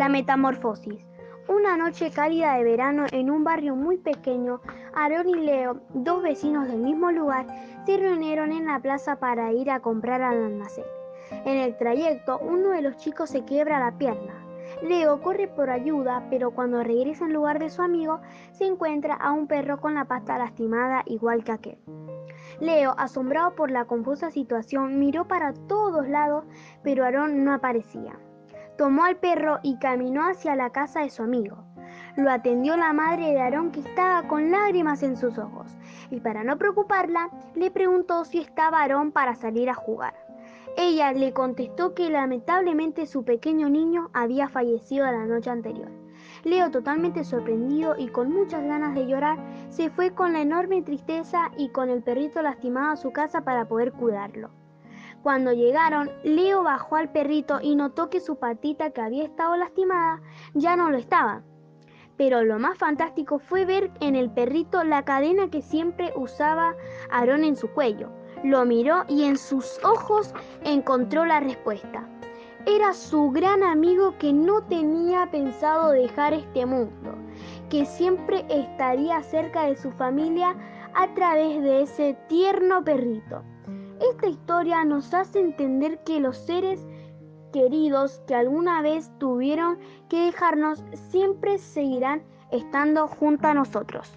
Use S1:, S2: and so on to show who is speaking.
S1: La metamorfosis. Una noche cálida de verano en un barrio muy pequeño, Aarón y Leo, dos vecinos del mismo lugar, se reunieron en la plaza para ir a comprar al almacén. En el trayecto, uno de los chicos se quiebra la pierna. Leo corre por ayuda, pero cuando regresa en lugar de su amigo, se encuentra a un perro con la pata lastimada igual que aquel. Leo, asombrado por la confusa situación, miró para todos lados, pero Aarón no aparecía. Tomó al perro y caminó hacia la casa de su amigo. Lo atendió la madre de Aarón que estaba con lágrimas en sus ojos y para no preocuparla le preguntó si estaba Aarón para salir a jugar. Ella le contestó que lamentablemente su pequeño niño había fallecido la noche anterior. Leo, totalmente sorprendido y con muchas ganas de llorar, se fue con la enorme tristeza y con el perrito lastimado a su casa para poder cuidarlo. Cuando llegaron, Leo bajó al perrito y notó que su patita que había estado lastimada ya no lo estaba. Pero lo más fantástico fue ver en el perrito la cadena que siempre usaba Aarón en su cuello. Lo miró y en sus ojos encontró la respuesta. Era su gran amigo que no tenía pensado dejar este mundo, que siempre estaría cerca de su familia a través de ese tierno perrito. Esta historia nos hace entender que los seres queridos que alguna vez tuvieron que dejarnos siempre seguirán estando junto a nosotros.